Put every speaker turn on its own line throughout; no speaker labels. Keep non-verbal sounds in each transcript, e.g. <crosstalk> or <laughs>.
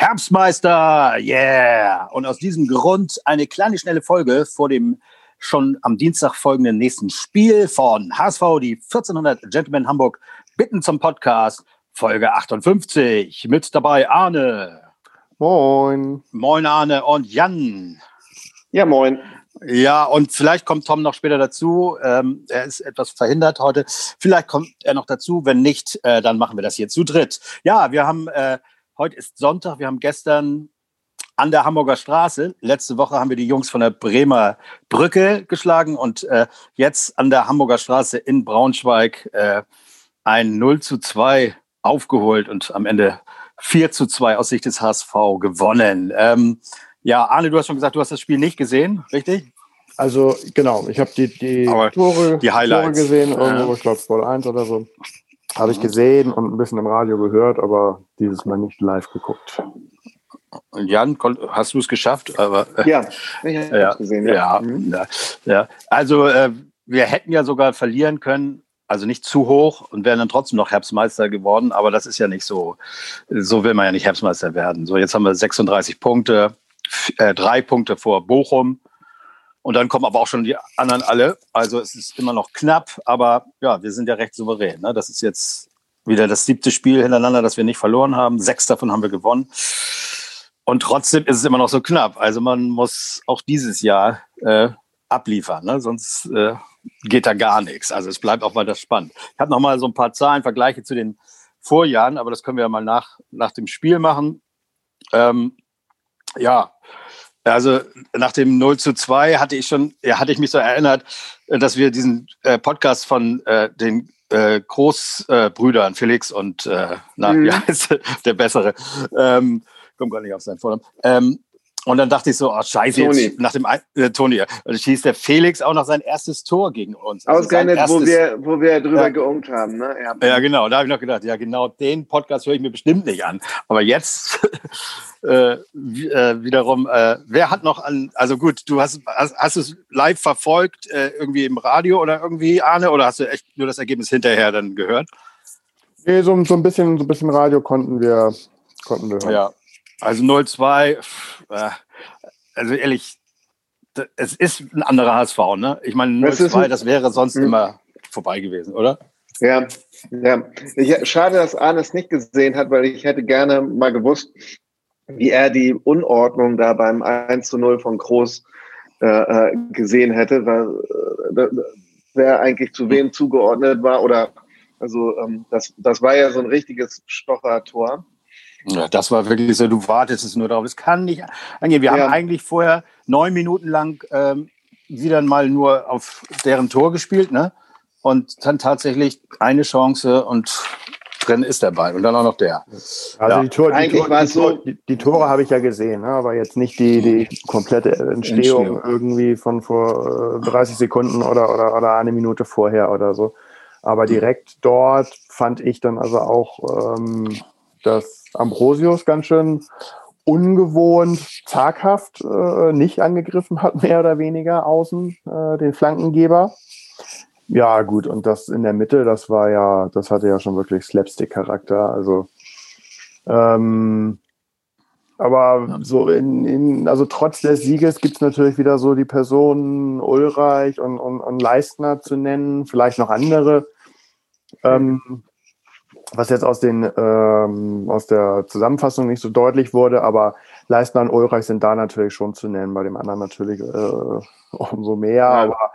Herbstmeister, yeah! Und aus diesem Grund eine kleine schnelle Folge vor dem schon am Dienstag folgenden nächsten Spiel von HSV, die 1400 Gentlemen Hamburg, bitten zum Podcast, Folge 58. Mit dabei Arne.
Moin.
Moin Arne und Jan.
Ja, moin.
Ja, und vielleicht kommt Tom noch später dazu. Ähm, er ist etwas verhindert heute. Vielleicht kommt er noch dazu. Wenn nicht, äh, dann machen wir das hier zu dritt. Ja, wir haben, äh, heute ist Sonntag. Wir haben gestern an der Hamburger Straße. Letzte Woche haben wir die Jungs von der Bremer Brücke geschlagen und äh, jetzt an der Hamburger Straße in Braunschweig äh, ein 0 zu 2 aufgeholt und am Ende 4 zu 2 aus Sicht des HSV gewonnen. Ähm, ja, Arne, du hast schon gesagt, du hast das Spiel nicht gesehen, richtig?
Also genau, ich habe die, die
Tore, die Highlights.
Tore gesehen, irgendwo, ich glaube Sport 1 oder so. Habe ich gesehen und ein bisschen im Radio gehört, aber dieses Mal nicht live geguckt.
Jan, hast du es geschafft?
Aber, <laughs> ja, ich habe
ja, gesehen. Ja, ja, mhm. ja. Also äh, wir hätten ja sogar verlieren können, also nicht zu hoch und wären dann trotzdem noch Herbstmeister geworden, aber das ist ja nicht so. So will man ja nicht Herbstmeister werden. So, jetzt haben wir 36 Punkte, äh, drei Punkte vor Bochum. Und dann kommen aber auch schon die anderen alle. Also es ist immer noch knapp, aber ja, wir sind ja recht souverän. Ne? Das ist jetzt wieder das siebte Spiel hintereinander, das wir nicht verloren haben. Sechs davon haben wir gewonnen. Und trotzdem ist es immer noch so knapp. Also man muss auch dieses Jahr äh, abliefern, ne? sonst äh, geht da gar nichts. Also es bleibt auch weiter spannend. Ich habe noch mal so ein paar Zahlen, Vergleiche zu den Vorjahren, aber das können wir ja mal nach, nach dem Spiel machen. Ähm, ja, also nach dem 0 zu 2 hatte ich schon, ja, hatte ich mich so erinnert, dass wir diesen äh, Podcast von äh, den äh, Großbrüdern Felix und äh, na, mhm. wie heißt <laughs> der bessere? Ähm, komm gar nicht auf seinen Vornamen. Ähm, und dann dachte ich so, oh scheiße. Jetzt, nach dem äh, Toni, und schießt der Felix auch noch sein erstes Tor gegen uns.
Also Ausgerechnet, wo wir, wo wir drüber ja, geungt haben. Ne?
Ja. ja, genau, da habe ich noch gedacht, ja genau, den Podcast höre ich mir bestimmt nicht an. Aber jetzt äh, äh, wiederum, äh, wer hat noch an, also gut, du hast, hast, hast es live verfolgt, äh, irgendwie im Radio oder irgendwie, Arne, oder hast du echt nur das Ergebnis hinterher dann gehört?
Nee, so, so ein bisschen, so ein bisschen Radio konnten wir, konnten wir hören.
Ja, also 0-2, äh, also ehrlich, es ist ein anderer HSV, ne? Ich meine, 0-2, das wäre sonst mhm. immer vorbei gewesen, oder?
Ja, ja. Ich, schade, dass Arne es nicht gesehen hat, weil ich hätte gerne mal gewusst, wie er die Unordnung da beim 1 0 von Groß äh, äh, gesehen hätte, weil äh, wer eigentlich zu wem zugeordnet war oder also ähm, das, das war ja so ein richtiges Stocher-Tor.
Ja, das war wirklich so, du wartest es nur darauf. Es kann nicht angehen. Wir ja. haben eigentlich vorher neun Minuten lang ähm, wieder mal nur auf deren Tor gespielt, ne? Und dann tatsächlich eine Chance und drin ist der Ball und dann auch noch der.
Also ja. die, Tor, die, Tor, die, so die, die, Tore habe ich ja gesehen, ne? aber jetzt nicht die, die komplette Entstehung, Entstehung. irgendwie von vor 30 äh, Sekunden oder, oder, oder eine Minute vorher oder so. Aber direkt dort fand ich dann also auch ähm, dass Ambrosius ganz schön ungewohnt, zaghaft äh, nicht angegriffen hat, <laughs> mehr oder weniger außen, äh, den Flankengeber. Ja, gut, und das in der Mitte, das war ja, das hatte ja schon wirklich Slapstick-Charakter. Also, ähm, aber so in, in, also trotz des Sieges gibt es natürlich wieder so die Personen Ulreich und, und, und Leistner zu nennen, vielleicht noch andere. Ähm, was jetzt aus, den, ähm, aus der Zusammenfassung nicht so deutlich wurde, aber Leistner und Ulreich sind da natürlich schon zu nennen, bei dem anderen natürlich äh, umso mehr. Ja. Aber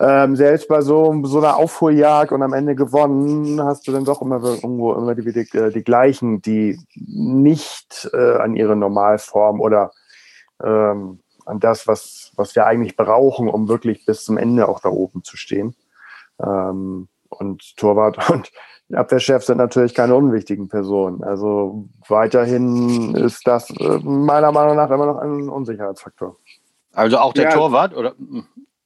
ähm, selbst bei so, so einer Aufholjagd und am Ende gewonnen, hast du dann doch immer irgendwo immer die, die, äh, die gleichen, die nicht äh, an ihre Normalform oder ähm, an das, was, was wir eigentlich brauchen, um wirklich bis zum Ende auch da oben zu stehen. Ähm, und Torwart <laughs> und Abwehrchefs sind natürlich keine unwichtigen Personen. Also weiterhin ist das äh, meiner Meinung nach immer noch ein Unsicherheitsfaktor.
Also auch der ja, Torwart oder?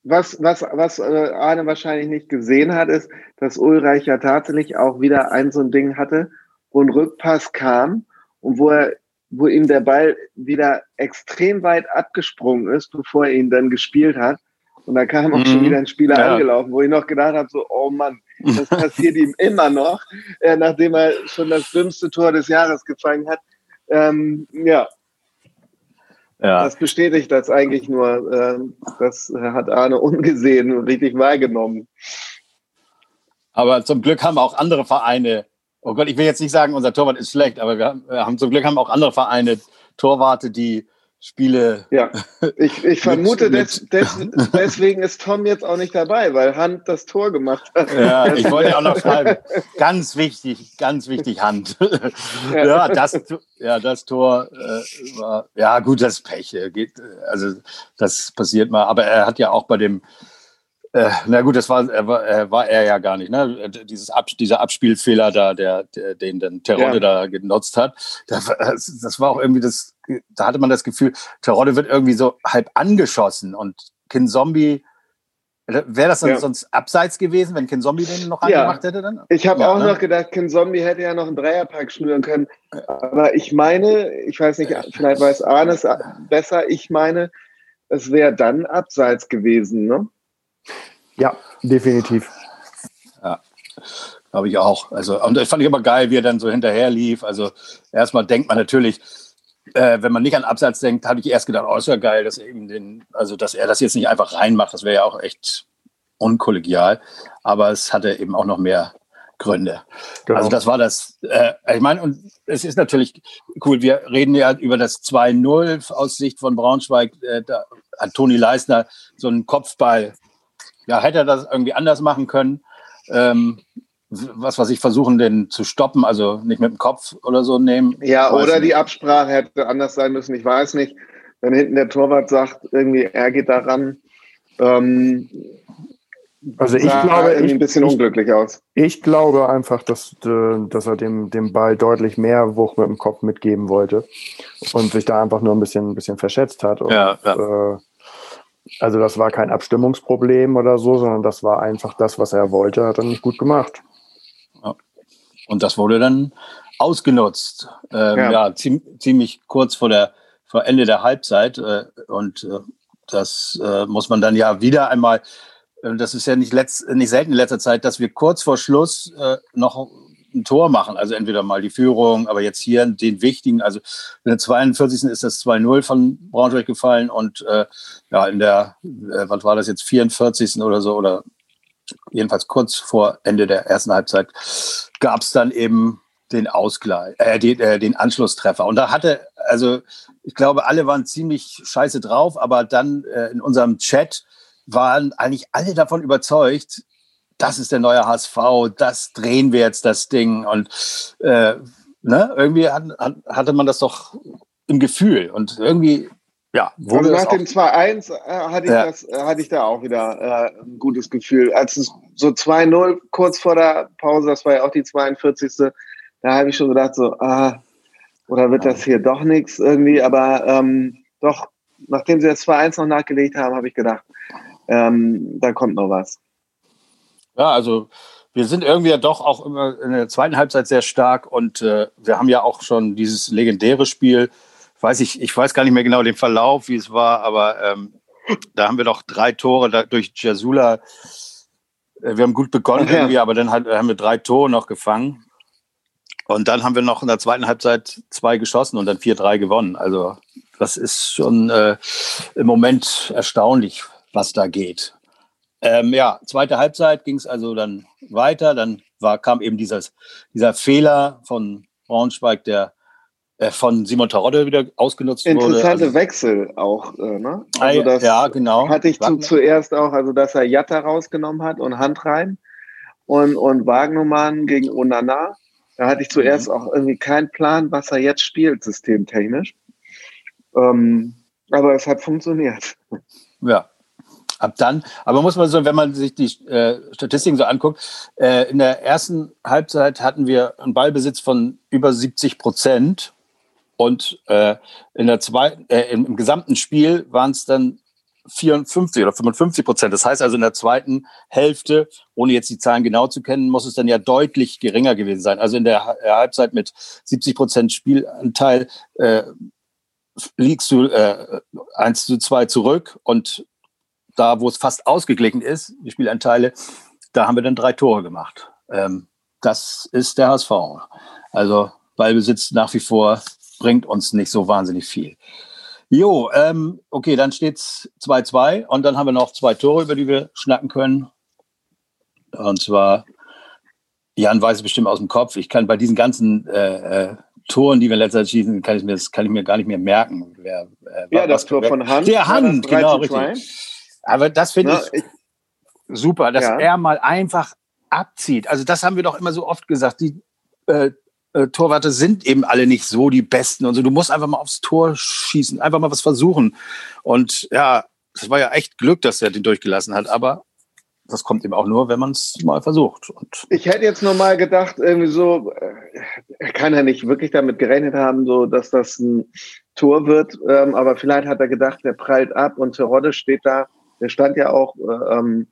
Was, was, was äh, Arne wahrscheinlich nicht gesehen hat, ist, dass Ulreich ja tatsächlich auch wieder ein so ein Ding hatte, wo ein Rückpass kam und wo er, wo ihm der Ball wieder extrem weit abgesprungen ist, bevor er ihn dann gespielt hat. Und da kam auch mhm. schon wieder ein Spieler ja. angelaufen, wo ich noch gedacht habe, so, oh Mann, das passiert ihm <laughs> immer noch, äh, nachdem er schon das dümmste Tor des Jahres gefangen hat.
Ähm, ja. Ja. Das bestätigt das eigentlich nur. Äh, das hat Arne ungesehen und richtig wahrgenommen.
Aber zum Glück haben auch andere Vereine, oh Gott, ich will jetzt nicht sagen, unser Torwart ist schlecht, aber wir haben, wir haben zum Glück haben auch andere Vereine Torwarte, die Spiele.
Ja, <laughs> ich, ich vermute, des, des, deswegen ist Tom jetzt auch nicht dabei, weil Hand das Tor gemacht hat.
Ja, <laughs> ich wollte auch noch schreiben. Ganz wichtig, ganz wichtig, Hand. <laughs> Ja, ja das, ja, das Tor äh, war, ja gut, das Pech. Geht, also das passiert mal. Aber er hat ja auch bei dem äh, na gut, das war, er war, war er ja gar nicht. Ne? Dieses Ab, dieser Abspielfehler da, der, der den dann Terodde ja. da genutzt hat, das, das war auch irgendwie das, da hatte man das Gefühl, Terodde wird irgendwie so halb angeschossen und Kin Zombie, wäre das dann ja. sonst abseits gewesen, wenn Kin Zombie den noch ja. angemacht hätte dann?
Ich habe ja, auch ne? noch gedacht, Kin Zombie hätte ja noch einen Dreierpack schnüren können. Aber ich meine, ich weiß nicht, vielleicht weiß Arne es besser, ich meine, es wäre dann abseits gewesen, ne?
Ja, definitiv.
Ja, glaube ich auch. Also, und das fand ich immer geil, wie er dann so hinterher lief. Also, erstmal denkt man natürlich, äh, wenn man nicht an Absatz denkt, habe ich erst gedacht, oh, ist ja geil, dass er eben den, also dass er das jetzt nicht einfach reinmacht. Das wäre ja auch echt unkollegial. Aber es hatte eben auch noch mehr Gründe. Genau. Also das war das, äh, ich meine, und es ist natürlich cool, wir reden ja über das 2-0 aus Sicht von Braunschweig. Äh, da hat Toni Leisner so einen Kopfball ja, hätte er das irgendwie anders machen können. Ähm, was was ich versuchen, den zu stoppen, also nicht mit dem Kopf oder so nehmen.
Ja, oder nicht. die Absprache hätte anders sein müssen, ich weiß nicht. Wenn hinten der Torwart sagt, irgendwie er geht da ran, ähm,
also ich glaube,
ich, ein bisschen unglücklich aus.
Ich glaube einfach, dass, äh, dass er dem, dem Ball deutlich mehr Wucht mit dem Kopf mitgeben wollte und sich da einfach nur ein bisschen, ein bisschen verschätzt hat. Und, ja, ja. Äh, also das war kein Abstimmungsproblem oder so, sondern das war einfach das, was er wollte, hat er nicht gut gemacht.
Und das wurde dann ausgenutzt. Ähm, ja, ja ziem ziemlich kurz vor der vor Ende der Halbzeit. Äh, und äh, das äh, muss man dann ja wieder einmal, äh, das ist ja nicht, letzt, nicht selten in letzter Zeit, dass wir kurz vor Schluss äh, noch ein Tor machen. Also entweder mal die Führung, aber jetzt hier den wichtigen, also in der 42. ist das 2-0 von Braunschweig gefallen und äh, ja, in der, äh, was war das jetzt, 44. oder so, oder jedenfalls kurz vor Ende der ersten Halbzeit, gab es dann eben den Ausgleich, äh, den, äh, den Anschlusstreffer. Und da hatte, also ich glaube, alle waren ziemlich scheiße drauf, aber dann äh, in unserem Chat waren eigentlich alle davon überzeugt, das ist der neue HSV, das drehen wir jetzt das Ding. Und äh, ne, irgendwie hat, hatte man das doch im Gefühl. Und irgendwie, ja.
Also nach dem 2-1 äh, hatte, ich ja. äh, hatte ich da auch wieder äh, ein gutes Gefühl. Als es so 2-0 kurz vor der Pause, das war ja auch die 42. Da habe ich schon gedacht, so, ah, oder wird das hier doch nichts irgendwie? Aber ähm, doch, nachdem sie das 2-1 noch nachgelegt haben, habe ich gedacht, ähm, da kommt noch was.
Ja, also wir sind irgendwie ja doch auch immer in der zweiten Halbzeit sehr stark und äh, wir haben ja auch schon dieses legendäre Spiel, weiß ich, ich weiß gar nicht mehr genau den Verlauf, wie es war, aber ähm, da haben wir doch drei Tore da, durch Jasula. Äh, wir haben gut begonnen irgendwie, aber dann halt, haben wir drei Tore noch gefangen. Und dann haben wir noch in der zweiten Halbzeit zwei geschossen und dann 4-3 gewonnen. Also das ist schon äh, im Moment erstaunlich, was da geht. Ähm, ja, zweite Halbzeit ging es also dann weiter. Dann war, kam eben dieses, dieser Fehler von Braunschweig, der von Simon Tarodde wieder ausgenutzt
Interessante
wurde.
Interessante also, Wechsel auch, äh, ne?
Also das ja, genau.
Hatte ich zu, zuerst auch, also dass er Jatta rausgenommen hat und Hand rein und, und Wagnumann gegen Onana. Da hatte ich zuerst mhm. auch irgendwie keinen Plan, was er jetzt spielt, systemtechnisch. Ähm, aber es hat funktioniert.
Ja, ab dann. Aber muss man so, wenn man sich die äh, Statistiken so anguckt, äh, in der ersten Halbzeit hatten wir einen Ballbesitz von über 70 Prozent und äh, in der zweiten, äh, im, gesamten Spiel waren es dann 54 oder 55 Prozent. Das heißt also in der zweiten Hälfte, ohne jetzt die Zahlen genau zu kennen, muss es dann ja deutlich geringer gewesen sein. Also in der äh, Halbzeit mit 70 Prozent Spielanteil äh, liegst du äh, 1 zu 2 zurück und da, wo es fast ausgeglichen ist, die Spielanteile, da haben wir dann drei Tore gemacht. Ähm, das ist der HSV. Also Ballbesitz nach wie vor bringt uns nicht so wahnsinnig viel. Jo, ähm, okay, dann steht's 2-2 und dann haben wir noch zwei Tore, über die wir schnacken können. Und zwar, Jan weiß es bestimmt aus dem Kopf. Ich kann bei diesen ganzen äh, äh, Toren, die wir letzter Zeit schießen, kann ich mir, das kann ich mir gar nicht mehr merken. Wer,
äh, ja, das Tor von Hand.
Der Hand, genau, richtig. Aber das finde ich, ich, super, dass ja. er mal einfach abzieht. Also das haben wir doch immer so oft gesagt. Die äh, äh, Torwarte sind eben alle nicht so die Besten und so. Du musst einfach mal aufs Tor schießen, einfach mal was versuchen. Und ja, das war ja echt Glück, dass er den durchgelassen hat. Aber das kommt eben auch nur, wenn man es mal versucht. Und
ich hätte jetzt noch mal gedacht, irgendwie so, äh, er kann ja nicht wirklich damit gerechnet haben, so dass das ein Tor wird. Ähm, aber vielleicht hat er gedacht, der prallt ab und Terodde steht da. Der stand ja auch äh, ähm,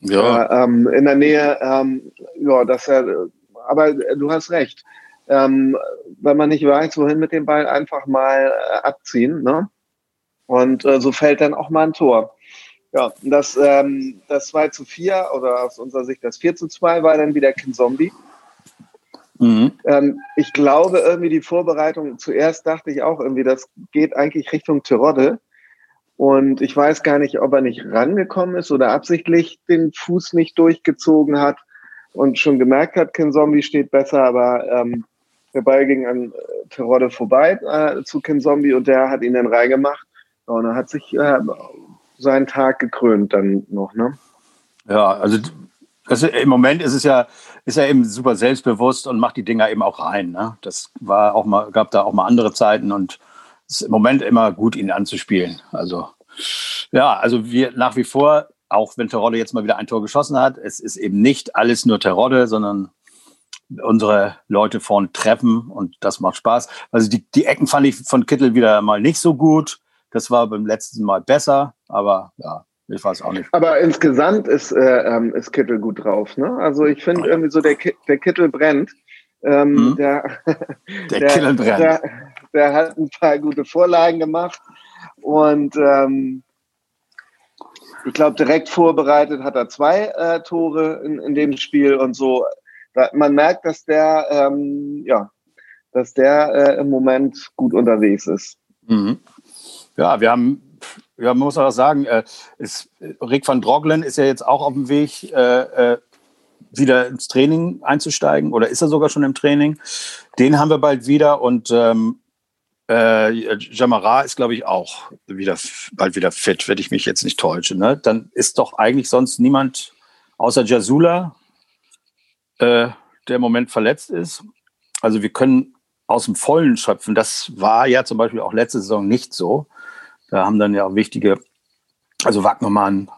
ja. Äh, ähm, in der Nähe. Ähm, ja, dass er. Aber du hast recht. Ähm, wenn man nicht weiß, wohin mit dem Ball, einfach mal äh, abziehen. Ne? Und äh, so fällt dann auch mal ein Tor. Ja, das, ähm, das 2 zu 4 oder aus unserer Sicht das 4 zu 2 war dann wieder Kin Zombie. Mhm. Ähm, ich glaube irgendwie die Vorbereitung, zuerst dachte ich auch irgendwie, das geht eigentlich Richtung Terodde. Und ich weiß gar nicht, ob er nicht rangekommen ist oder absichtlich den Fuß nicht durchgezogen hat und schon gemerkt hat, Ken Zombie steht besser, aber ähm, der Ball ging an äh, Terodde vorbei äh, zu Ken Zombie und der hat ihn dann reingemacht. Und er hat sich äh, seinen Tag gekrönt dann noch, ne?
Ja, also also im Moment ist es ja, ist er eben super selbstbewusst und macht die Dinger eben auch rein. Ne? Das war auch mal, gab da auch mal andere Zeiten und es ist im Moment immer gut, ihn anzuspielen. Also ja, also wir nach wie vor, auch wenn Terodde jetzt mal wieder ein Tor geschossen hat, es ist eben nicht alles nur Terodde, sondern unsere Leute vorn treffen und das macht Spaß. Also die, die Ecken fand ich von Kittel wieder mal nicht so gut. Das war beim letzten Mal besser, aber ja, ich weiß auch nicht.
Aber insgesamt ist, äh, ähm, ist Kittel gut drauf. Ne? Also ich finde irgendwie so, der, der Kittel brennt. Ähm, mhm. der,
der, der Kittel brennt.
Der, der, hat ein paar gute Vorlagen gemacht und ähm, ich glaube, direkt vorbereitet hat er zwei äh, Tore in, in dem Spiel und so. Man merkt, dass der, ähm, ja, dass der äh, im Moment gut unterwegs ist.
Mhm. Ja, wir haben ja, man muss auch sagen, äh, ist, Rick van Droglen ist ja jetzt auch auf dem Weg, äh, äh, wieder ins Training einzusteigen oder ist er sogar schon im Training. Den haben wir bald wieder und ähm, äh, Jamara ist, glaube ich, auch wieder, bald wieder fit, wenn ich mich jetzt nicht täusche. Ne? Dann ist doch eigentlich sonst niemand außer Jasula, äh, der im Moment verletzt ist. Also wir können aus dem Vollen schöpfen. Das war ja zum Beispiel auch letzte Saison nicht so. Da haben dann ja auch wichtige, also Wagnermann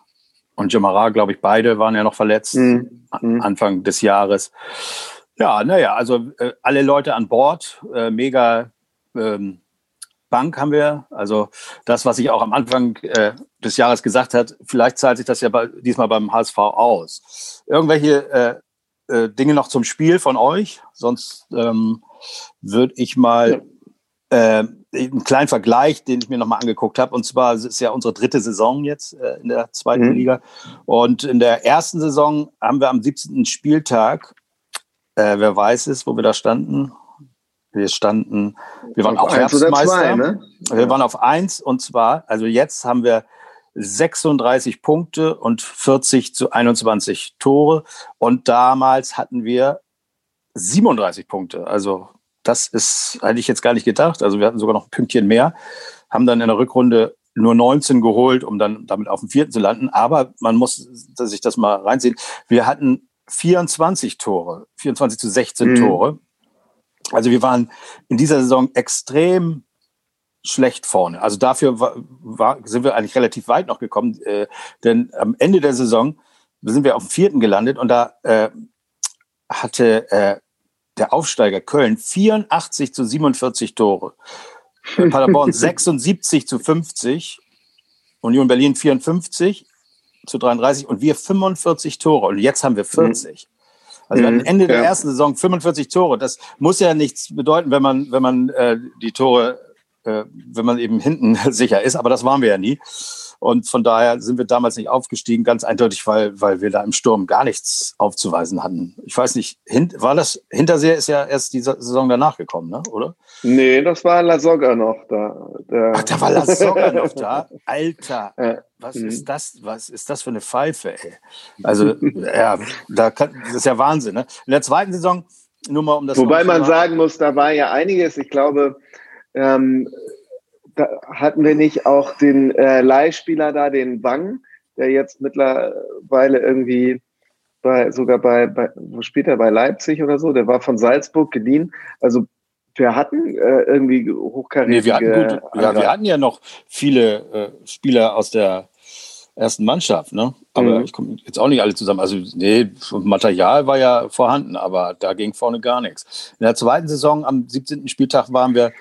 und Jamara, glaube ich, beide waren ja noch verletzt mhm. Anfang des Jahres. Ja, naja, also äh, alle Leute an Bord, äh, mega ähm, Bank haben wir. Also das, was ich auch am Anfang äh, des Jahres gesagt hat, vielleicht zahlt sich das ja bei, diesmal beim HSV aus. Irgendwelche äh, Dinge noch zum Spiel von euch? Sonst ähm, würde ich mal äh, einen kleinen Vergleich, den ich mir nochmal angeguckt habe. Und zwar es ist ja unsere dritte Saison jetzt äh, in der zweiten mhm. Liga. Und in der ersten Saison haben wir am 17. Spieltag, äh, wer weiß es, wo wir da standen? Wir standen, wir waren auf auch Herbstmeister. Zwei, ne? Wir waren auf eins und zwar, also jetzt haben wir 36 Punkte und 40 zu 21 Tore. Und damals hatten wir 37 Punkte. Also das ist, hätte ich jetzt gar nicht gedacht. Also wir hatten sogar noch ein Pünktchen mehr, haben dann in der Rückrunde nur 19 geholt, um dann damit auf dem vierten zu landen. Aber man muss sich das mal reinziehen. Wir hatten 24 Tore, 24 zu 16 mhm. Tore. Also wir waren in dieser Saison extrem schlecht vorne. Also dafür war, war, sind wir eigentlich relativ weit noch gekommen, äh, denn am Ende der Saison sind wir auf dem vierten gelandet und da äh, hatte äh, der Aufsteiger Köln 84 zu 47 Tore. <laughs> Paderborn 76 zu 50. Union Berlin 54 zu 33 und wir 45 Tore. Und jetzt haben wir 40. Also am mhm. Ende der ersten Saison 45 Tore. Das muss ja nichts bedeuten, wenn man, wenn man äh, die Tore wenn man eben hinten <laughs> sicher ist. Aber das waren wir ja nie. Und von daher sind wir damals nicht aufgestiegen, ganz eindeutig, weil, weil wir da im Sturm gar nichts aufzuweisen hatten. Ich weiß nicht, hint, war das, Hinterseher ist ja erst die Saison danach gekommen, ne? oder?
Nee, das war Lasogga noch da.
Der Ach, da war Lasogga <laughs> noch da? Alter, ja. was mhm. ist das, was ist das für eine Pfeife, ey? Also, ja, da kann, das ist ja Wahnsinn, ne? In der zweiten Saison, nur mal um das
Wobei man sagen muss, da war ja einiges, ich glaube, ähm, da hatten wir nicht auch den äh, Leihspieler da, den Wang, der jetzt mittlerweile irgendwie bei, sogar bei, bei, wo spielt er, bei Leipzig oder so, der war von Salzburg geliehen. Also wir hatten äh, irgendwie hochkarätige... Nee,
wir hatten, gut, ja, wir hatten ja noch viele äh, Spieler aus der ersten Mannschaft, ne? Aber mhm. ich komme jetzt auch nicht alle zusammen. Also, nee, Material war ja vorhanden, aber da ging vorne gar nichts. In der zweiten Saison, am 17. Spieltag, waren wir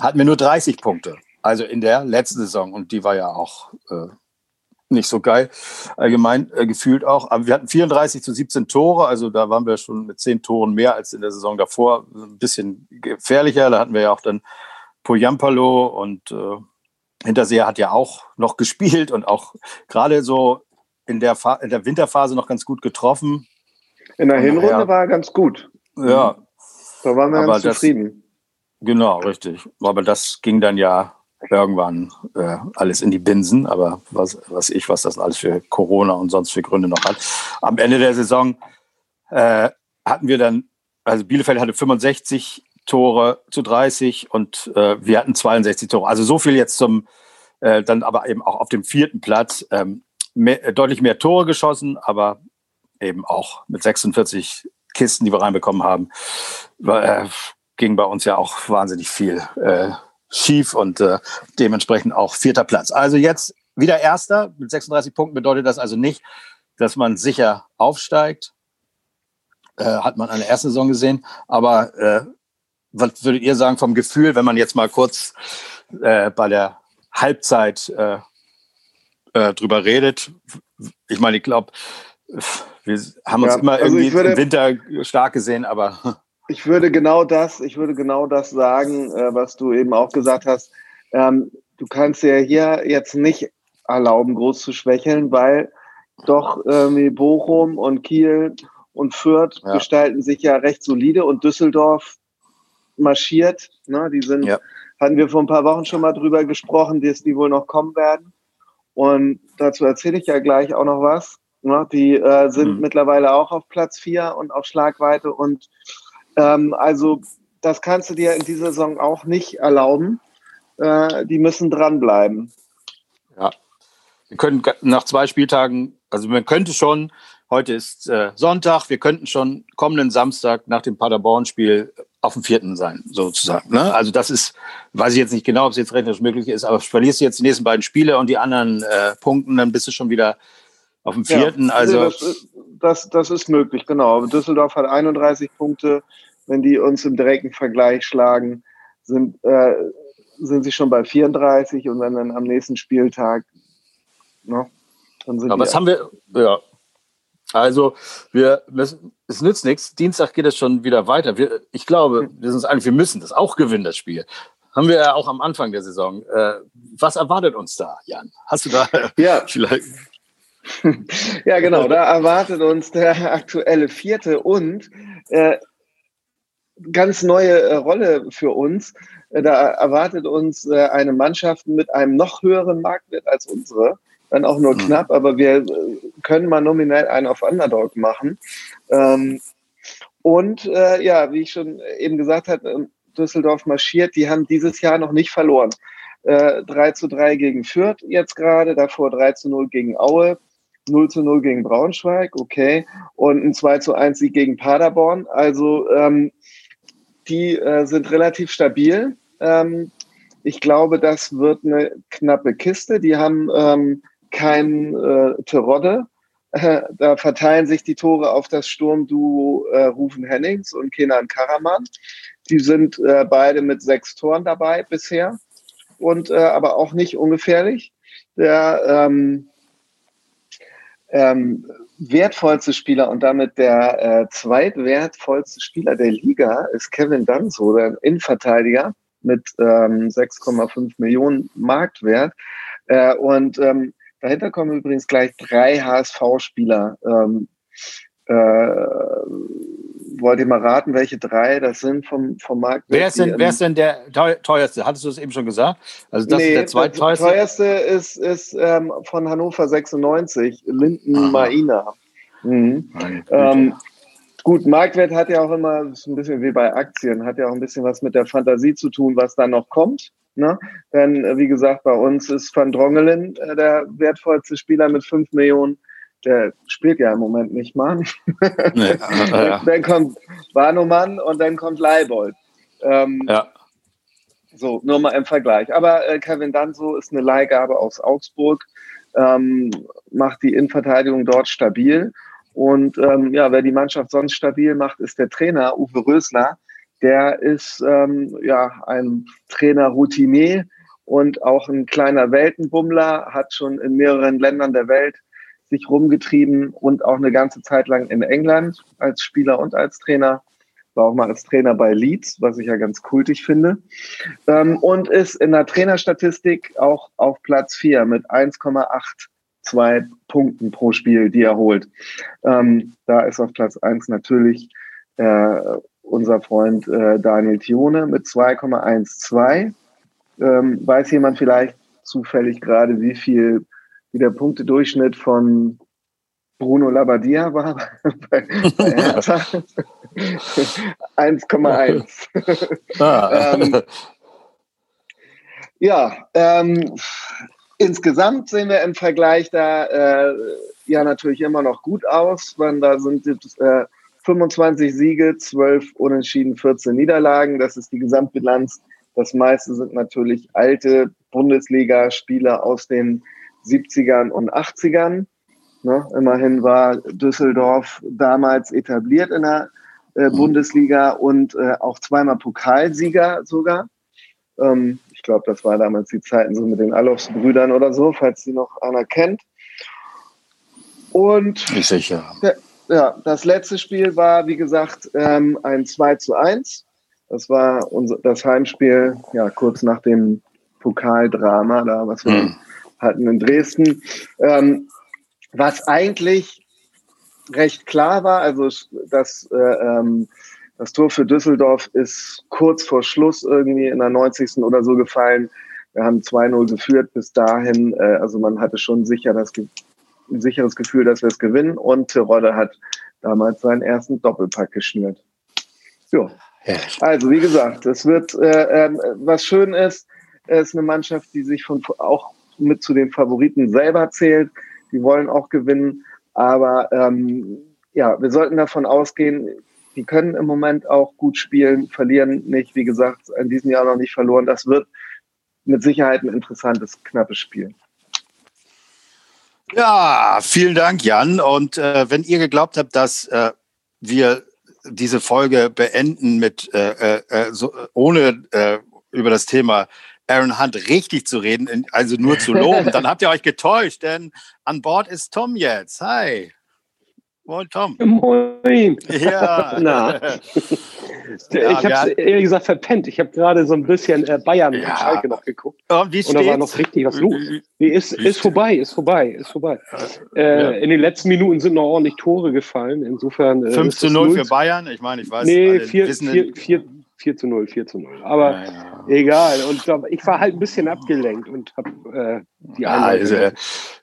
hatten wir nur 30 Punkte. Also in der letzten Saison. Und die war ja auch äh, nicht so geil, allgemein äh, gefühlt auch. Aber wir hatten 34 zu 17 Tore. Also da waren wir schon mit 10 Toren mehr als in der Saison davor. Ein bisschen gefährlicher. Da hatten wir ja auch dann Poyampalo und äh, Hinterseher hat ja auch noch gespielt und auch gerade so in der, in der Winterphase noch ganz gut getroffen.
In der Hinrunde ja, war er ganz gut.
Ja.
Da waren wir ganz zufrieden.
Genau, richtig. Aber das ging dann ja irgendwann äh, alles in die Binsen. Aber was, was ich, was das alles für Corona und sonst für Gründe noch hat. Am Ende der Saison äh, hatten wir dann, also Bielefeld hatte 65 Tore zu 30 und äh, wir hatten 62 Tore. Also so viel jetzt zum, äh, dann aber eben auch auf dem vierten Platz. Ähm, mehr, deutlich mehr Tore geschossen, aber eben auch mit 46 Kisten, die wir reinbekommen haben. Ging bei uns ja auch wahnsinnig viel äh, schief und äh, dementsprechend auch vierter Platz. Also jetzt wieder Erster mit 36 Punkten bedeutet das also nicht, dass man sicher aufsteigt. Äh, hat man an der ersten Saison gesehen. Aber äh, was würdet ihr sagen vom Gefühl, wenn man jetzt mal kurz äh, bei der Halbzeit äh, äh, drüber redet? Ich meine, ich glaube, wir haben uns ja, immer also irgendwie würde, im Winter stark gesehen, aber
ich würde genau das, ich würde genau das sagen, äh, was du eben auch gesagt hast. Ähm, du kannst ja hier jetzt nicht erlauben, groß zu schwächeln, weil doch irgendwie Bochum und Kiel und Fürth ja. gestalten sich ja recht solide und Düsseldorf marschiert. Ne? Die sind, ja. hatten wir vor ein paar Wochen schon mal drüber gesprochen, dass die wohl noch kommen werden. Und dazu erzähle ich ja gleich auch noch was. Ne? Die äh, sind mhm. mittlerweile auch auf Platz vier und auf Schlagweite und ähm, also das kannst du dir in dieser Saison auch nicht erlauben. Äh, die müssen dranbleiben.
Ja, wir können nach zwei Spieltagen, also man könnte schon, heute ist äh, Sonntag, wir könnten schon kommenden Samstag nach dem Paderborn-Spiel auf dem vierten sein, sozusagen. Ne? Also das ist, weiß ich jetzt nicht genau, ob es jetzt rechnerisch möglich ist, aber verlierst du jetzt die nächsten beiden Spiele und die anderen äh, Punkten, dann bist du schon wieder auf dem vierten. Ja, also
das, das, das ist möglich, genau. Düsseldorf hat 31 Punkte. Wenn die uns im direkten Vergleich schlagen, sind, äh, sind sie schon bei 34 und dann, dann am nächsten Spieltag. Ne,
dann sind Aber was haben wir? Ja. Also, wir müssen, es nützt nichts. Dienstag geht es schon wieder weiter. Wir, ich glaube, wir sind uns einig, wir müssen das auch gewinnen, das Spiel haben wir ja auch am Anfang der Saison. Äh, was erwartet uns da, Jan? Hast du da
ja. <laughs> vielleicht <laughs> ja, genau. Da erwartet uns der aktuelle vierte und äh, ganz neue äh, Rolle für uns. Äh, da erwartet uns äh, eine Mannschaft mit einem noch höheren Marktwert als unsere. Dann auch nur mhm. knapp, aber wir äh, können mal nominell einen auf Underdog machen. Ähm, und äh, ja, wie ich schon eben gesagt habe, Düsseldorf marschiert. Die haben dieses Jahr noch nicht verloren. Äh, 3 zu 3 gegen Fürth jetzt gerade, davor 3 zu 0 gegen Aue. 0 zu 0 gegen Braunschweig, okay. Und ein 2 zu 1 Sieg gegen Paderborn. Also ähm, die äh, sind relativ stabil. Ähm, ich glaube, das wird eine knappe Kiste. Die haben ähm, kein äh, Terodde. Äh, <laughs> da verteilen sich die Tore auf das Sturmduo äh, Rufen Hennings und Kenan Karaman. Die sind äh, beide mit sechs Toren dabei bisher und äh, aber auch nicht ungefährlich. Der ähm, ähm, wertvollste Spieler und damit der äh, zweitwertvollste Spieler der Liga ist Kevin Danzo, der Innenverteidiger. mit ähm, 6,5 Millionen Marktwert. Äh, und ähm, dahinter kommen übrigens gleich drei HSV-Spieler. Ähm, äh, wollt ihr mal raten, welche drei das sind vom, vom Markt?
Wer ist, denn, wer ist denn der teuerste? Hattest du es eben schon gesagt?
Also das nee, ist der zweiteuerste? Der teuerste ist, ist ähm, von Hannover 96, Linden Maina. Mhm. Ähm, gut, Marktwert hat ja auch immer, ist ein bisschen wie bei Aktien, hat ja auch ein bisschen was mit der Fantasie zu tun, was da noch kommt. Ne? Denn äh, wie gesagt, bei uns ist Van Drongelen äh, der wertvollste Spieler mit 5 Millionen der spielt ja im Moment nicht mal. <laughs> Nee, äh, dann, dann kommt Warnumann und dann kommt Leibold. Ähm, ja. So, nur mal im Vergleich. Aber äh, Kevin Danso ist eine Leihgabe aus Augsburg, ähm, macht die Innenverteidigung dort stabil. Und ähm, ja, wer die Mannschaft sonst stabil macht, ist der Trainer Uwe Rösler. Der ist ähm, ja ein Trainer Routinier und auch ein kleiner Weltenbummler, hat schon in mehreren Ländern der Welt sich rumgetrieben und auch eine ganze Zeit lang in England als Spieler und als Trainer. War auch mal als Trainer bei Leeds, was ich ja ganz kultig finde. Ähm, und ist in der Trainerstatistik auch auf Platz 4 mit 1,82 Punkten pro Spiel, die er holt. Ähm, da ist auf Platz 1 natürlich äh, unser Freund äh, Daniel Thione mit 2,12. Ähm, weiß jemand vielleicht zufällig gerade, wie viel wie der Punktedurchschnitt von Bruno Labbadia war <laughs> bei, Hertha. <laughs> 1,1. Ah. ähm, ja, ähm, insgesamt sehen wir im Vergleich da äh, ja natürlich immer noch gut aus. Man, da sind äh, 25 Siege, 12 Unentschieden, 14 Niederlagen. Das ist die Gesamtbilanz. Das meiste sind natürlich alte Bundesliga-Spieler aus den 70ern und 80ern. Ne? Immerhin war Düsseldorf damals etabliert in der äh, mhm. Bundesliga und äh, auch zweimal Pokalsieger sogar. Ähm, ich glaube, das war damals die Zeiten so mit den Alofs-Brüdern oder so, falls sie noch einer kennt. Und
ich sicher.
ja, das letzte Spiel war, wie gesagt, ähm, ein 2 zu 1. Das war unser, das Heimspiel, ja, kurz nach dem Pokaldrama, da was wir mhm hatten in Dresden, ähm, was eigentlich recht klar war. Also das, äh, ähm, das Tor für Düsseldorf ist kurz vor Schluss irgendwie in der 90. oder so gefallen. Wir haben 2-0 geführt bis dahin. Äh, also man hatte schon sicher das, ein sicheres Gefühl, dass wir es gewinnen. Und Terodde hat damals seinen ersten Doppelpack geschnürt. Ja. Also wie gesagt, es wird, äh, äh, was schön ist, es ist eine Mannschaft, die sich von auch mit zu den Favoriten selber zählt. Die wollen auch gewinnen. Aber ähm, ja, wir sollten davon ausgehen, die können im Moment auch gut spielen, verlieren nicht. Wie gesagt, in diesem Jahr noch nicht verloren. Das wird mit Sicherheit ein interessantes, knappes Spiel.
Ja, vielen Dank, Jan. Und äh, wenn ihr geglaubt habt, dass äh, wir diese Folge beenden mit äh, äh, äh so, ohne äh, über das Thema Aaron Hunt richtig zu reden, also nur zu loben, dann habt ihr euch getäuscht, denn an Bord ist Tom jetzt. Hi.
Moin, Tom. Moin. Ja. <laughs> Na. <laughs> ja, ich habe es ehrlich gesagt verpennt. Ich habe gerade so ein bisschen äh, Bayern ja. und Schalke noch geguckt. Und, wie und da war noch richtig was los. Nee, ist, ist vorbei, ist vorbei, ist vorbei. Äh, ja. In den letzten Minuten sind noch ordentlich Tore gefallen. Insofern.
Äh, 5 zu 0 für Bayern. Ich meine, ich weiß.
Nee, 4, 4, 4, 4 zu 0, 4 zu 0. Aber egal. Und ich war halt ein bisschen abgelenkt und habe äh, die
ja, also,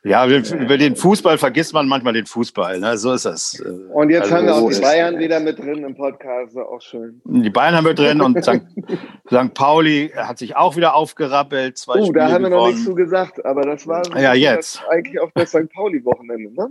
ja, über den Fußball vergisst man manchmal den Fußball. Ne? So ist das.
Und jetzt also, haben wir auch die Bayern wieder mit drin im Podcast. Auch schön.
Die Bayern haben wir drin und St. St. <laughs> Pauli hat sich auch wieder aufgerappelt.
Zwei oh, Spiele da haben wir noch nichts zu gesagt. Aber das war
ja, jetzt.
eigentlich auf das St. Pauli-Wochenende. Ne?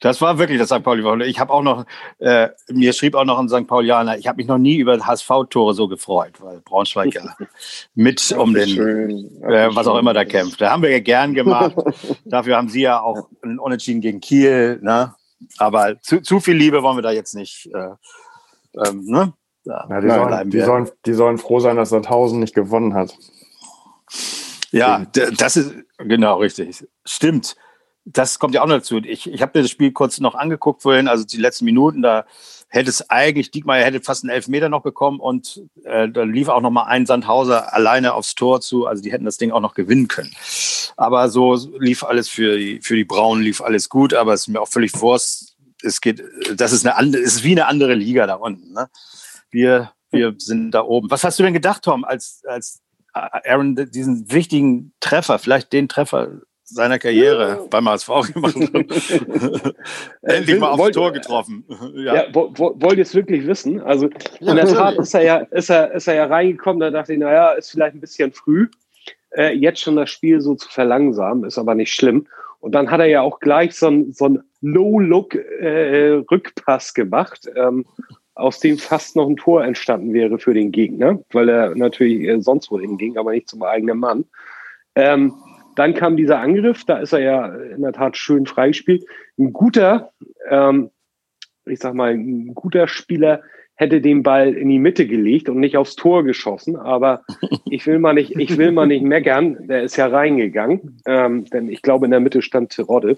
Das war wirklich das St. Pauli-Wochenende. Ich habe auch noch, äh, mir schrieb auch noch ein St. Paulianer, ich habe mich noch nie über HSV-Tore so gefreut, weil Braunschweig ja <laughs> mit um den, äh, was auch immer da kämpft. Da haben wir ja gern gemacht. <laughs> Dafür haben sie ja auch einen Unentschieden gegen Kiel. Ne? Aber zu, zu viel Liebe wollen wir da jetzt nicht. Äh, ähm,
ne? Da ja, die, sollen, die, sollen, die sollen froh sein, dass Sandhausen nicht gewonnen hat.
Ja, das ist genau richtig. Stimmt. Das kommt ja auch noch dazu. Ich, ich habe mir das Spiel kurz noch angeguckt vorhin, also die letzten Minuten, da hätte es eigentlich, Diekmeyer hätte fast einen Elfmeter noch bekommen und äh, da lief auch noch mal ein Sandhauser alleine aufs Tor zu. Also die hätten das Ding auch noch gewinnen können. Aber so lief alles für die, für die Braunen, lief alles gut, aber es ist mir auch völlig Wurst. Es geht, das ist eine andere, ist wie eine andere Liga da unten. Ne? Wir, wir sind da oben. Was hast du denn gedacht, Tom, als, als Aaron diesen wichtigen Treffer, vielleicht den Treffer seiner Karriere beim HSV gemacht <laughs> hat. Endlich mal aufs wollt, Tor getroffen. <laughs>
Ja, ja wo, wo, wollt ihr es wirklich wissen? Also in der Tat ist er, ja, ist, er, ist er ja reingekommen, da dachte ich, naja, ist vielleicht ein bisschen früh, äh, jetzt schon das Spiel so zu verlangsamen, ist aber nicht schlimm. Und dann hat er ja auch gleich so einen so No-Look-Rückpass äh, gemacht, ähm, aus dem fast noch ein Tor entstanden wäre für den Gegner, weil er natürlich äh, sonst wohin ging, aber nicht zum eigenen Mann. Ähm, dann kam dieser Angriff, da ist er ja in der Tat schön freigespielt. Ein guter, ähm, ich sag mal, ein guter Spieler hätte den Ball in die Mitte gelegt und nicht aufs Tor geschossen. Aber <laughs> ich will mal nicht, ich will mal nicht meckern. Der ist ja reingegangen, ähm, denn ich glaube in der Mitte stand Terodde.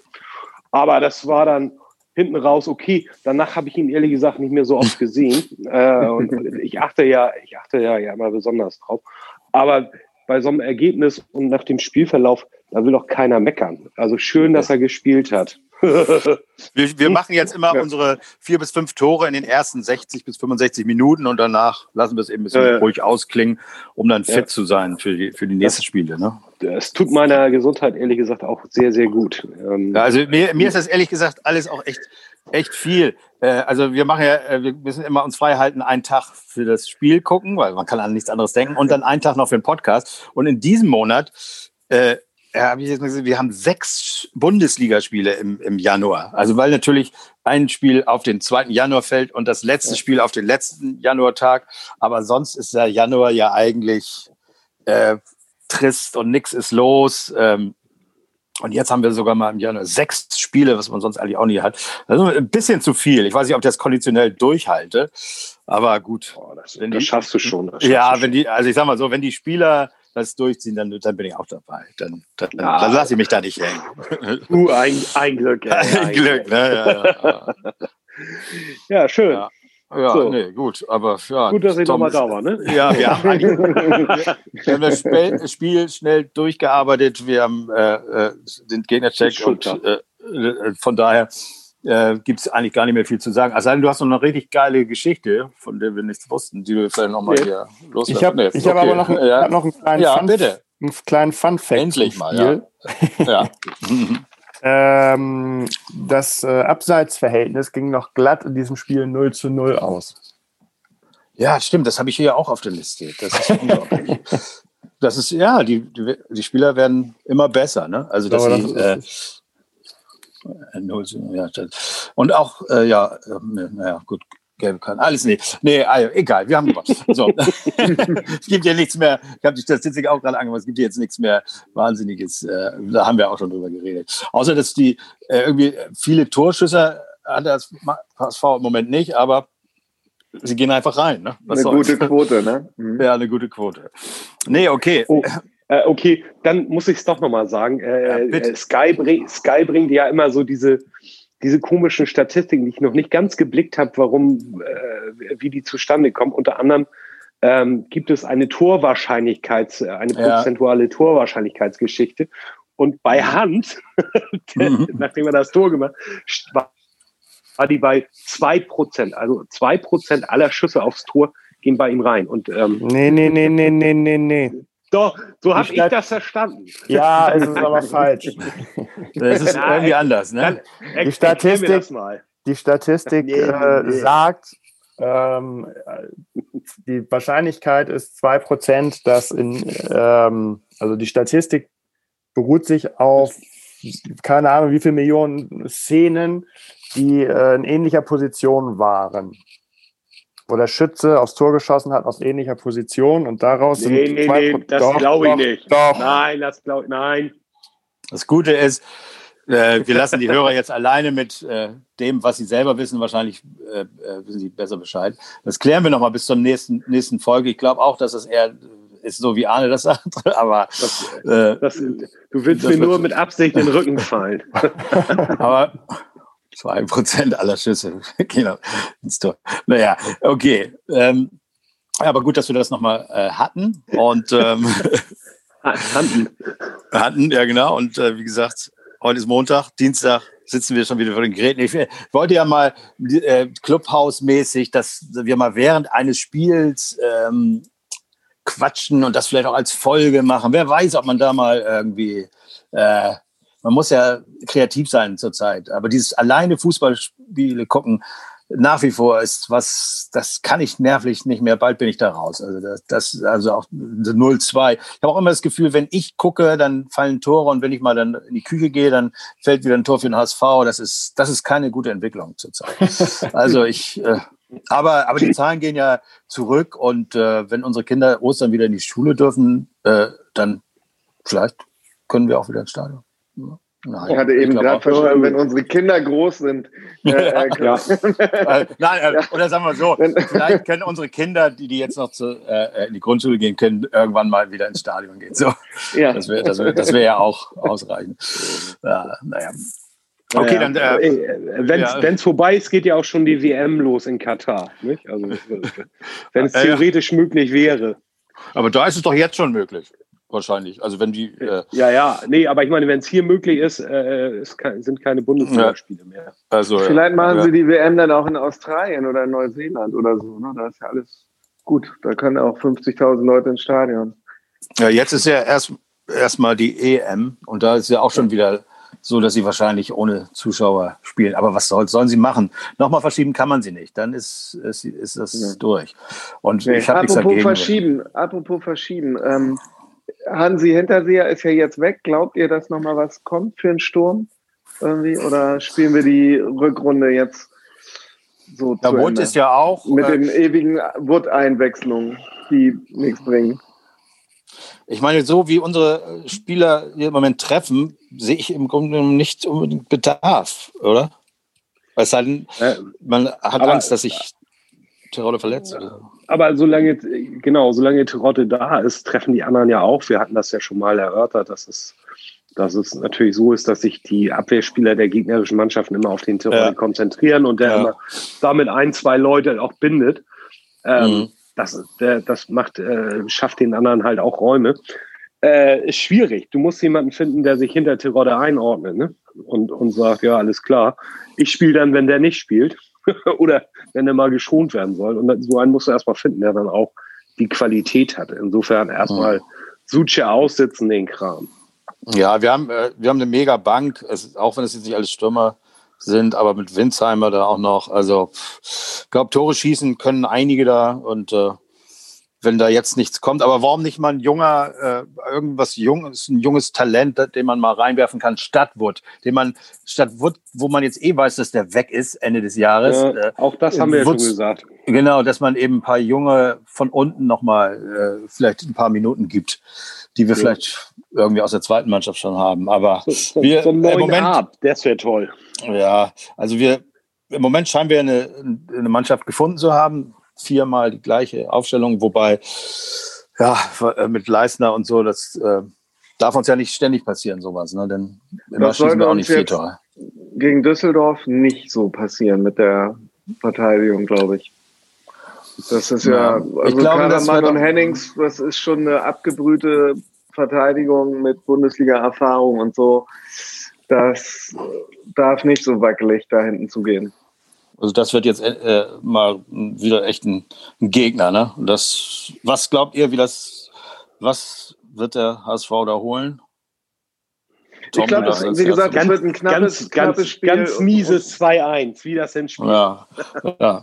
Aber das war dann hinten raus okay. Danach habe ich ihn ehrlich gesagt nicht mehr so oft gesehen. <laughs> Äh, und ich achte ja, ich achte ja, ja immer besonders drauf. Aber bei so einem Ergebnis und nach dem Spielverlauf, da will doch keiner meckern. Also schön, dass er gespielt hat. <laughs>
wir, wir, machen jetzt immer ja. unsere vier bis fünf Tore in den ersten 60 bis 65 Minuten und danach lassen wir es eben ein bisschen ja, ruhig ausklingen, um dann fit zu sein für die, für die nächsten Spiele. Ne?
Das tut meiner Gesundheit ehrlich gesagt auch sehr, sehr gut.
Ähm, also mir, mir ist das ehrlich gesagt alles auch echt, echt viel. Äh, also wir machen ja, äh, wir müssen immer uns frei halten, einen Tag für das Spiel gucken, weil man kann an nichts anderes denken, und dann einen Tag noch für den Podcast. Und in diesem Monat äh, habe ich jetzt mal gesehen, wir haben sechs Bundesligaspiele im, im Januar. Also weil natürlich ein Spiel auf den 2. Januar fällt und das letzte Spiel auf den letzten Januartag. Aber sonst ist der Januar ja eigentlich äh, trist und nichts ist los. Ähm, und jetzt haben wir sogar mal im Januar sechs Spiele, was man sonst eigentlich auch nie hat. Also ein bisschen zu viel. Ich weiß nicht, ob ich das konditionell durchhalte. Aber gut.
Oh, das, das die, schaffst du schon.
Schaffst ja, du wenn die, also ich sag mal so, wenn die Spieler das durchziehen, dann, dann bin ich auch dabei. Dann, dann, ja. dann lasse ich mich da nicht hängen.
Du, ein, ein Glück.
Ja, ein, <laughs> ein Glück, ne? Ja,
ja. ja <laughs> schön. Ja.
Ja, so. nee, gut, aber ja.
Gut, dass ich nochmal da war, ne? <laughs>
Ja, wir haben, <laughs> wir haben das Spiel schnell durchgearbeitet, wir haben äh, äh den Gegnercheck und äh, äh, von daher äh, gibt es eigentlich gar nicht mehr viel zu sagen. Also du hast noch eine richtig geile Geschichte, von der wir nichts wussten, die wir vielleicht nochmal nee. hier
loswerden. Ich habe nee, okay. hab aber noch, ein, ja. noch einen kleinen
ja, Fun, bitte.
Einen kleinen Fun Fact.
Endlich mal, ja.
ja. <laughs> ähm, das äh, Abseitsverhältnis ging noch glatt in diesem Spiel 0 zu 0 aus.
Ja, stimmt, das habe ich hier auch auf der Liste. Das ist unglaublich. das ist, ja, die, die, die, Spieler werden immer besser, ne? Also, dass sie, äh, ja, und auch, äh, ja, äh, naja, gut, gelbe kann. Alles nee. Nee, also, egal, wir haben gewonnen. So. <laughs> es gibt ja nichts mehr, ich habe die Statistik auch gerade angemacht, es gibt jetzt nichts mehr Wahnsinniges. Äh, da haben wir auch schon drüber geredet. Außer, dass die äh, irgendwie viele Torschüsse hat das HSV im Moment nicht, aber sie gehen einfach rein. Ne?
eine soll's? gute Quote, ne?
Mhm. Ja, eine gute Quote. Nee, okay.
Oh. Äh, okay, dann muss ich es doch nochmal sagen. Äh, ja, Sky, bring, Sky bringt ja immer so diese, diese komischen Statistiken, die ich noch nicht ganz geblickt habe, warum, äh, wie die zustande kommen. Unter anderem ähm, gibt es eine Torwahrscheinlichkeits, äh, eine prozentuale ja. Torwahrscheinlichkeitsgeschichte. Und bei Hand, <laughs> mhm. nachdem er das Tor gemacht war, war die bei zwei Prozent. Also zwei Prozent aller Schüsse aufs Tor gehen bei ihm rein. Und, ähm,
nee, nee, nee, nee, nee, nee, nee.
Doch, so habe ich das verstanden.
Ja, es ist aber falsch. <laughs>
Das ist Nein, irgendwie anders. Ne?
die Statistik, die Statistik nee, äh, nee. sagt, ähm, die Wahrscheinlichkeit ist 2%, dass in, ähm, also die Statistik beruht sich auf keine Ahnung, wie viele Millionen Szenen, die äh, in ähnlicher Position waren wo der Schütze aufs Tor geschossen hat aus ähnlicher Position und daraus
nee, sind nee, zwei nee, das glaube ich doch, nicht. Doch. Nein, das glaube ich, nein.
Das Gute ist, äh, wir lassen die Hörer jetzt alleine mit äh, dem, was sie selber wissen. Wahrscheinlich äh, äh wissen sie besser Bescheid. Das klären wir nochmal bis zur nächsten, nächsten Folge. Ich glaube auch, dass es eher ist so wie Arne das sagt, <laughs> aber das,
äh, das, du willst mir nur mit Absicht in den Rücken fallen. <laughs>
aber zwei Prozent aller Schüsse <laughs> gehen ins Tor. Naja, okay. Ähm, aber gut, dass wir das nochmal äh, hatten und ähm, <laughs> hatten. hatten, ja genau. Und äh, wie gesagt, heute ist Montag, Dienstag sitzen wir schon wieder vor den Geräten. Ich wollte ja mal äh, Clubhouse-mäßig, dass wir mal während eines Spiels ähm, quatschen und das vielleicht auch als Folge machen. Wer weiß, ob man da mal irgendwie, äh, man muss ja kreativ sein zurzeit, aber dieses alleine Fußballspiele gucken, nach wie vor ist was, das kann ich nervlich nicht mehr, bald bin ich da raus. Also das, das also auch 0-2. Ich habe auch immer das Gefühl, wenn ich gucke, dann fallen Tore und wenn ich mal dann in die Küche gehe, dann fällt wieder ein Tor für den HSV. Das ist, das ist keine gute Entwicklung zurzeit. <laughs> Also ich, äh, aber, aber die Zahlen gehen ja zurück und äh, wenn unsere Kinder Ostern wieder in die Schule dürfen, äh, dann vielleicht können wir auch wieder ins Stadion.
Nein, ich hatte eben gerade verstanden, wenn unsere Kinder groß sind. Äh, <laughs> äh ja. <laughs>
äh, nein, äh, oder sagen wir so, <laughs> vielleicht können unsere Kinder, die, die jetzt noch zu, äh, in die Grundschule gehen, können irgendwann mal wieder ins Stadion gehen. So. Ja. Das wäre das wär, das wär ja auch ausreichend. Ja,
naja. Okay, dann. Äh, wenn es ja. vorbei ist, geht ja auch schon die WM los in Katar. Nicht? Also, wenn es theoretisch möglich wäre.
Aber da ist es doch jetzt schon möglich wahrscheinlich. Also wenn die. Äh
ja, ja, nee, aber ich meine, wenn es hier möglich ist, äh, es sind keine Bundesligaspiele mehr.
Also, Vielleicht machen ja. sie die WM dann auch in Australien oder in Neuseeland oder so. Ne? Da ist ja alles gut. Da können auch 50.000 Leute ins Stadion.
Ja, jetzt ist ja erst erstmal die EM und da ist ja auch schon wieder so, dass sie wahrscheinlich ohne Zuschauer spielen. Aber was soll, sollen sie machen? Nochmal verschieben kann man sie nicht. Dann ist, ist, ist das ja. durch. Und nee. ich habe nichts dagegen.
Verschieben, apropos verschieben. Ähm, Hansi Hinterseher ist ja jetzt weg. Glaubt ihr, dass nochmal was kommt für einen Sturm? Irgendwie? Oder spielen wir die Rückrunde jetzt so
Der Wood ist ja auch.
Mit äh, den ewigen Wood-Einwechslungen, die nichts bringen.
Ich meine, so wie unsere Spieler im Moment treffen, sehe ich im Grunde nicht unbedingt Bedarf, oder? Weil halt, man hat Angst, dass sich Terodde verletzt. Ja.
Aber solange, genau, solange Terodde da ist, treffen die anderen ja auch. Wir hatten das ja schon mal erörtert, dass es, dass es natürlich so ist, dass sich die Abwehrspieler der gegnerischen Mannschaften immer auf den Terodde ja. konzentrieren und der ja. immer damit ein, zwei Leute auch bindet. Ähm, mhm. das, der, das macht, äh, schafft den anderen halt auch Räume. Äh, ist schwierig. Du musst jemanden finden, der sich hinter Terodde einordnet ne? und, und sagt, ja, alles klar. Ich spiele dann, wenn der nicht spielt. <laughs> oder wenn er mal geschont werden soll. Und so einen musst du erstmal finden, der dann auch die Qualität hat. Insofern erstmal mhm. Suche aussitzen, den Kram.
Ja, wir haben, äh, wir haben eine mega Bank, es, auch wenn es jetzt nicht alles Stürmer sind, aber mit Winsheimer da auch noch. Also, ich glaube, Tore schießen können einige da und äh, wenn da jetzt nichts kommt. Aber warum nicht mal ein junger, äh, irgendwas junges, ein junges Talent, den man mal reinwerfen kann, statt Wood, den man statt Wood, wo man jetzt eh weiß, dass der weg ist Ende des Jahres. Ja,
äh, auch das haben wir ja schon gesagt.
Genau, dass man eben ein paar junge von unten nochmal äh, vielleicht ein paar Minuten gibt, die wir ja. vielleicht irgendwie aus der zweiten Mannschaft schon haben. Aber so, so, wir so
im Moment, Art, das wäre toll.
Ja, also wir im Moment scheinen wir eine, eine Mannschaft gefunden zu haben viermal die gleiche Aufstellung, wobei ja, äh, mit Leisner und so, das äh, darf uns ja nicht ständig passieren, sowas, ne? Denn immer das schießen wir auch nicht vier Tore.
Gegen Düsseldorf nicht so passieren mit der Verteidigung, glaube ich. Das ist ja, ja also ich glaube, das und Hennings, das ist schon eine abgebrühte Verteidigung mit Bundesliga-Erfahrung und so. Das darf nicht so wackelig da hinten zugehen.
Also das wird jetzt äh, mal wieder echt ein, ein, Gegner. Ne? Das, was glaubt ihr, wie das, was wird der HSV da holen?
Tom, ich glaube, wie gesagt,
ganz, wird ein knappes, ganz, knappes ganz, Spiel. Ganz mieses 2-1, wie das Spiel.
Ja, ja.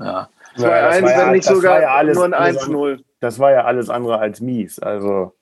ja.
2-1, wenn ja, nicht sogar ja alles, nur ein 1-0.
Das war ja alles andere als mies. Also.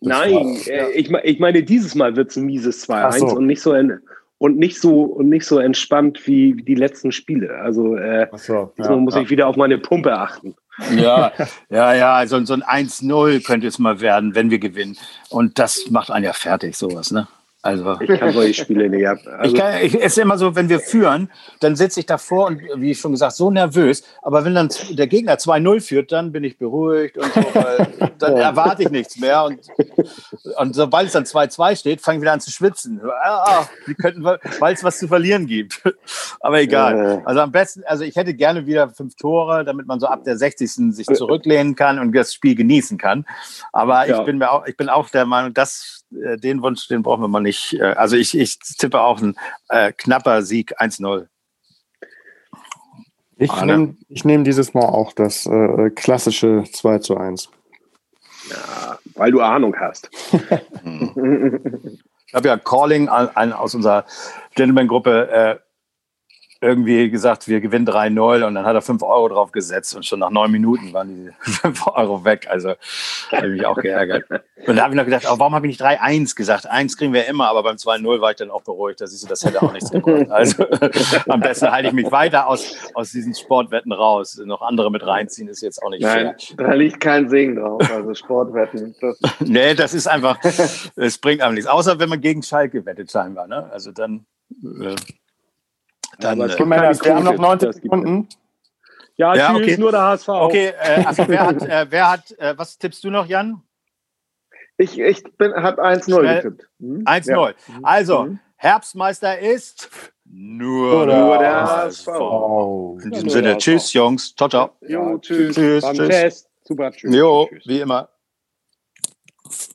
Nein, war, äh, ich, ich meine, dieses Mal wird es ein mieses 2-1 so. und nicht so ein und nicht so und nicht so entspannt wie die letzten Spiele. Also äh, so, ja, muss ja. ich wieder auf meine Pumpe achten.
Ja, <laughs> ja, ja, also so ein 1-0 könnte es mal werden, wenn wir gewinnen. Und das macht einen ja fertig, sowas, ne? Also
ich kann solche Spiele nicht ab.
Also, ich kann, ich, es ist immer so, wenn wir führen, dann sitze ich davor und wie schon gesagt, so nervös. Aber wenn dann der Gegner 2-0 führt, dann bin ich beruhigt und so, weil <laughs> dann erwarte ich nichts mehr. Und, und sobald es dann 2-2 steht, fange ich wieder an zu schwitzen. Ah, wie könnten weil es was zu verlieren gibt. Aber egal. Also am besten, also ich hätte gerne wieder fünf Tore, damit man so ab der 60. sich zurücklehnen kann und das Spiel genießen kann. Aber ja. ich bin mir auch, ich bin auch der Meinung, dass äh, den Wunsch, den brauchen wir mal nicht. Äh, also ich, ich tippe auch ein äh, knapper Sieg 1-0.
Ich nehme nehm dieses Mal auch das äh, klassische 2 zu 1.
Ja, weil du Ahnung hast. <laughs>
ich habe ja Calling an, aus unserer Gentleman-Gruppe äh, irgendwie gesagt, wir gewinnen 3-0 und dann hat er 5 Euro drauf gesetzt und schon nach neun Minuten waren die <laughs> 5 Euro weg. Also habe ich mich auch geärgert. Und da habe ich noch gedacht, oh, warum habe ich nicht 3-1 gesagt? Eins kriegen wir immer, aber beim 2-0 war ich dann auch beruhigt. Da siehst du, das hätte auch nichts gebracht. Also <laughs> am besten halte ich mich weiter aus, aus diesen Sportwetten raus. Noch andere mit reinziehen ist jetzt auch nicht
Nein, fair. Da liegt kein Segen drauf, also Sportwetten.
Das <laughs> nee, das ist einfach, es bringt einem nichts. Außer wenn man gegen Schalke wettet scheinbar. Ne? Also dann... Äh,
dann, äh, wir haben noch 90 Sekunden.
Ja, ja okay. nur der HSV.
Okay, äh, <laughs> also wer hat, äh, wer hat äh, was tippst du noch, Jan?
Ich, ich habe 1-0 getippt.
Hm? 1-0. Ja. Also, mhm. Herbstmeister ist nur,
nur der HSV.
In diesem Sinne, tschüss, Jungs. Ciao, ciao.
Jo, tschüss. Tschüss,
tschüss.
Super,
tschüss. Jo, wie immer.